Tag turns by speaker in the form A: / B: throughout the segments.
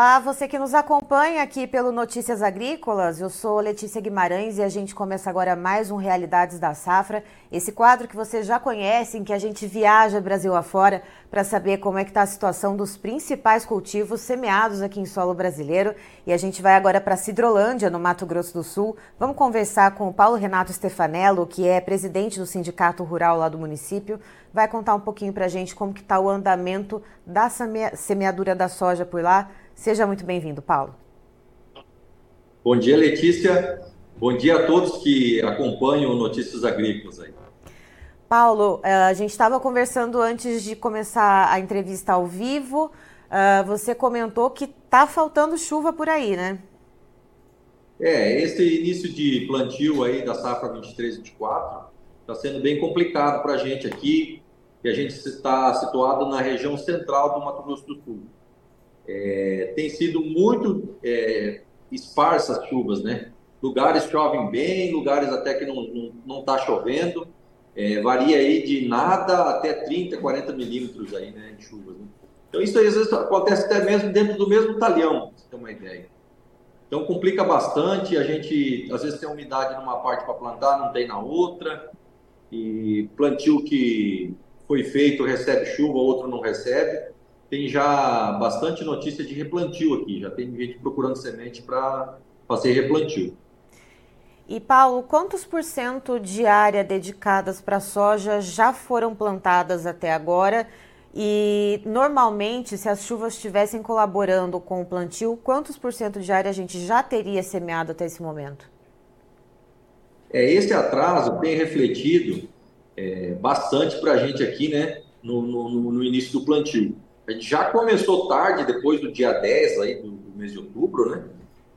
A: Olá, você que nos acompanha aqui pelo Notícias Agrícolas. Eu sou Letícia Guimarães e a gente começa agora mais um Realidades da Safra. Esse quadro que vocês já conhecem, que a gente viaja Brasil afora para saber como é que está a situação dos principais cultivos semeados aqui em solo brasileiro. E a gente vai agora para Cidrolândia, no Mato Grosso do Sul. Vamos conversar com o Paulo Renato Stefanello, que é presidente do Sindicato Rural lá do município. Vai contar um pouquinho para a gente como que está o andamento da semeadura da soja por lá. Seja muito bem-vindo, Paulo.
B: Bom dia, Letícia. Bom dia a todos que acompanham Notícias Agrícolas aí.
A: Paulo, eh, a gente estava conversando antes de começar a entrevista ao vivo. Eh, você comentou que está faltando chuva por aí, né?
B: É, esse início de plantio aí da safra 23-24 está sendo bem complicado para a gente aqui, que a gente está situado na região central do Mato Grosso do Sul é, tem sido muito é, esparsas as chuvas, né? Lugares chovem bem, lugares até que não está chovendo. É, varia aí de nada até 30, 40 milímetros aí, né, de chuvas. Né? Então isso aí, às vezes acontece até mesmo dentro do mesmo talhão, você ter uma ideia. Então complica bastante, a gente às vezes tem umidade numa parte para plantar, não tem na outra. E plantio que foi feito recebe chuva, outro não recebe tem já bastante notícia de replantio aqui, já tem gente procurando semente para fazer replantio.
A: E Paulo, quantos por cento de área dedicadas para soja já foram plantadas até agora? E normalmente, se as chuvas estivessem colaborando com o plantio, quantos por cento de área a gente já teria semeado até esse momento?
B: É, esse atraso tem refletido é, bastante para a gente aqui, né, no, no, no início do plantio. A gente já começou tarde, depois do dia 10 aí do, do mês de outubro, né?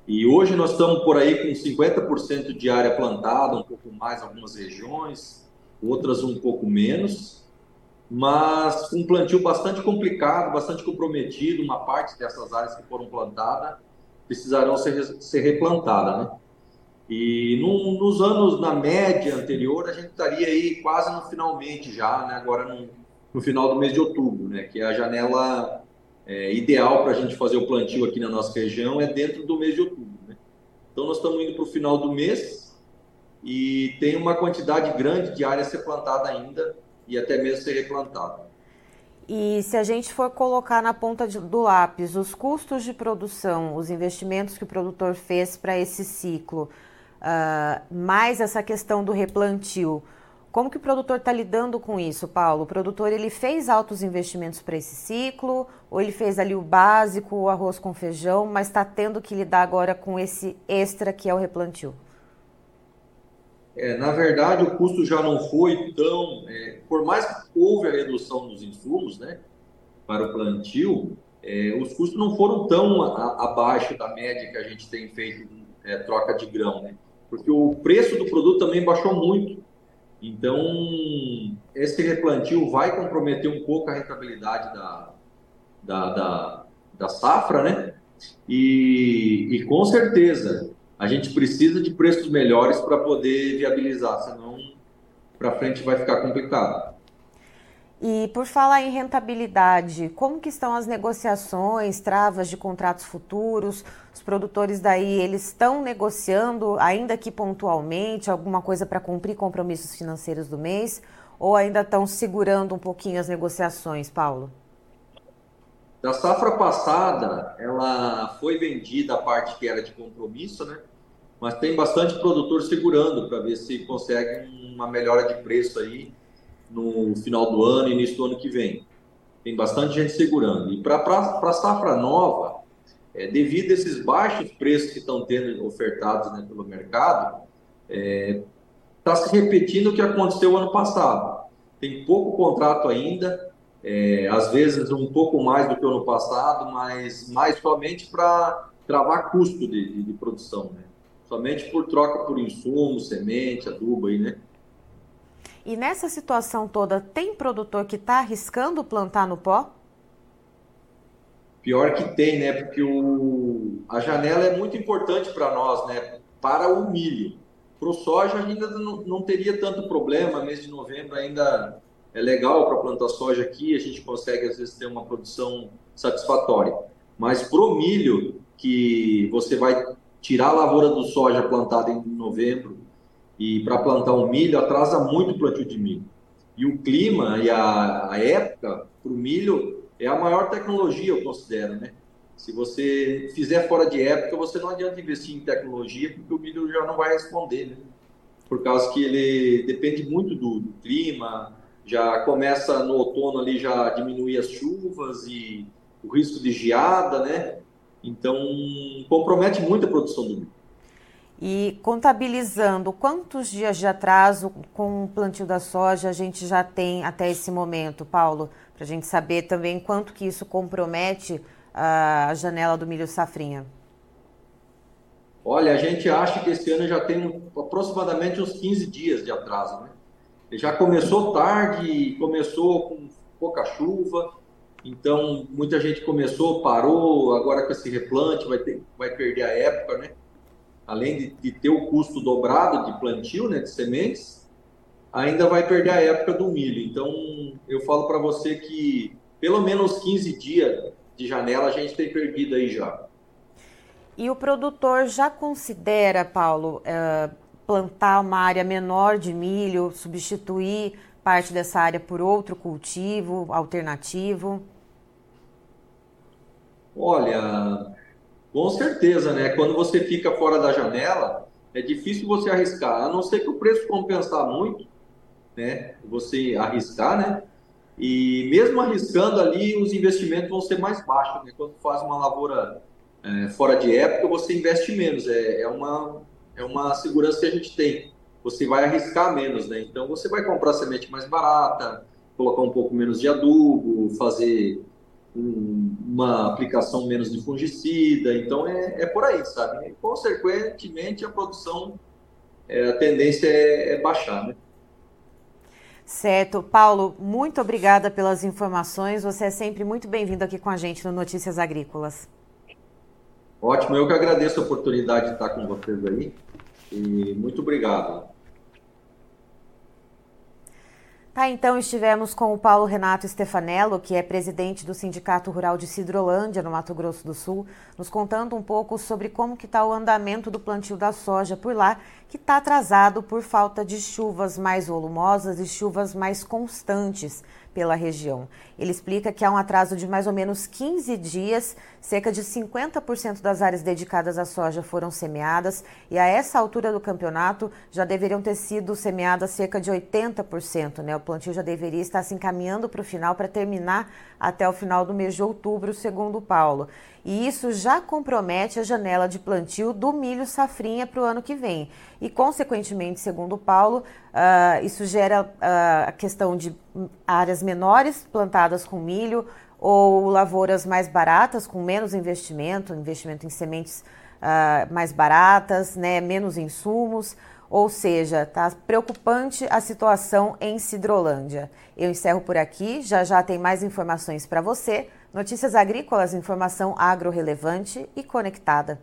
B: E hoje nós estamos por aí com 50% de área plantada, um pouco mais algumas regiões, outras um pouco menos, mas um plantio bastante complicado, bastante comprometido. Uma parte dessas áreas que foram plantadas precisarão ser, ser replantadas, né? E no, nos anos, na média anterior, a gente estaria aí quase no finalmente já, né? Agora não no final do mês de outubro, né? Que é a janela é, ideal para a gente fazer o plantio aqui na nossa região é dentro do mês de outubro. Né? Então nós estamos indo para o final do mês e tem uma quantidade grande de área a ser plantada ainda e até mesmo ser replantada.
A: E se a gente for colocar na ponta do lápis os custos de produção, os investimentos que o produtor fez para esse ciclo, uh, mais essa questão do replantio, como que o produtor está lidando com isso, Paulo? O produtor ele fez altos investimentos para esse ciclo, ou ele fez ali o básico, o arroz com feijão, mas está tendo que lidar agora com esse extra que é o replantio?
B: É, na verdade, o custo já não foi tão. É, por mais que houve a redução dos insumos né, para o plantio, é, os custos não foram tão a, abaixo da média que a gente tem feito é, troca de grão, né? Porque o preço do produto também baixou muito. Então, esse replantio vai comprometer um pouco a rentabilidade da, da, da, da safra, né? E, e, com certeza a gente precisa de preços melhores para poder viabilizar, senão para frente vai ficar complicado.
A: E por falar em rentabilidade, como que estão as negociações, travas de contratos futuros? Os produtores daí, eles estão negociando, ainda que pontualmente, alguma coisa para cumprir compromissos financeiros do mês? Ou ainda estão segurando um pouquinho as negociações, Paulo?
B: Da safra passada, ela foi vendida a parte que era de compromisso, né? Mas tem bastante produtor segurando para ver se consegue uma melhora de preço aí no final do ano e início do ano que vem. Tem bastante gente segurando. E para a safra nova, é, devido a esses baixos preços que estão tendo ofertados né, pelo mercado, está é, tá se repetindo o que aconteceu ano passado. Tem pouco contrato ainda, é, às vezes um pouco mais do que o ano passado, mas mais somente para travar custo de, de, de produção, né? somente por troca por insumo, semente, adubo aí, né?
A: E nessa situação toda, tem produtor que está arriscando plantar no pó?
B: Pior que tem, né? Porque o... a janela é muito importante para nós, né? Para o milho. Para o soja ainda não, não teria tanto problema, mês de novembro ainda é legal para plantar soja aqui, a gente consegue às vezes ter uma produção satisfatória. Mas para o milho, que você vai tirar a lavoura do soja plantada em novembro e para plantar um milho atrasa muito o plantio de milho. E o clima e a, a época para o milho é a maior tecnologia, eu considero, né? Se você fizer fora de época, você não adianta investir em tecnologia, porque o milho já não vai responder, né? Por causa que ele depende muito do, do clima, já começa no outono ali já diminuir as chuvas e o risco de geada, né? Então, compromete muito a produção do milho.
A: E contabilizando quantos dias de atraso com o plantio da soja a gente já tem até esse momento, Paulo, para a gente saber também quanto que isso compromete a janela do milho safrinha.
B: Olha, a gente acha que esse ano já tem aproximadamente uns 15 dias de atraso, né? Já começou tarde, começou com pouca chuva, então muita gente começou, parou, agora com esse replante vai, ter, vai perder a época, né? Além de, de, ter o custo dobrado de plantio, né, de sementes, ainda vai perder a época do milho. Então, eu falo para você que pelo menos 15 dias de janela a gente tem perdido aí já.
A: E o produtor já considera, Paulo, é, plantar uma área menor de milho, substituir parte dessa área por outro cultivo alternativo?
B: Olha, com certeza, né? Quando você fica fora da janela, é difícil você arriscar, a não ser que o preço compensar muito, né? Você arriscar, né? E mesmo arriscando ali, os investimentos vão ser mais baixos, né? Quando faz uma lavoura é, fora de época, você investe menos. É, é, uma, é uma segurança que a gente tem. Você vai arriscar menos, né? Então você vai comprar semente mais barata, colocar um pouco menos de adubo, fazer uma aplicação menos de fungicida, então é, é por aí, sabe? E, consequentemente, a produção, é, a tendência é, é baixar, né?
A: Certo. Paulo, muito obrigada pelas informações. Você é sempre muito bem-vindo aqui com a gente no Notícias Agrícolas.
B: Ótimo, eu que agradeço a oportunidade de estar com vocês aí. E muito obrigado.
A: Tá, então estivemos com o Paulo Renato Stefanello, que é presidente do Sindicato Rural de Cidrolândia, no Mato Grosso do Sul, nos contando um pouco sobre como que está o andamento do plantio da soja por lá, que está atrasado por falta de chuvas mais volumosas e chuvas mais constantes pela região. Ele explica que há um atraso de mais ou menos 15 dias, cerca de 50% das áreas dedicadas à soja foram semeadas e a essa altura do campeonato já deveriam ter sido semeadas cerca de 80%, né? O plantio já deveria estar se encaminhando para o final para terminar até o final do mês de outubro, segundo Paulo. E isso já compromete a janela de plantio do milho safrinha para o ano que vem. E, consequentemente, segundo Paulo, uh, isso gera uh, a questão de áreas menores plantadas com milho ou lavouras mais baratas, com menos investimento, investimento em sementes uh, mais baratas, né, menos insumos. Ou seja, está preocupante a situação em Cidrolândia. Eu encerro por aqui, já já tem mais informações para você. Notícias agrícolas, informação agro-relevante e conectada.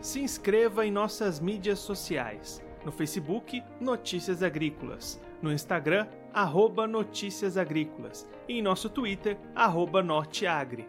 C: Se inscreva em nossas mídias sociais. No Facebook, Notícias Agrícolas. No Instagram, arroba Notícias Agrícolas. E em nosso Twitter, arroba Norteagri.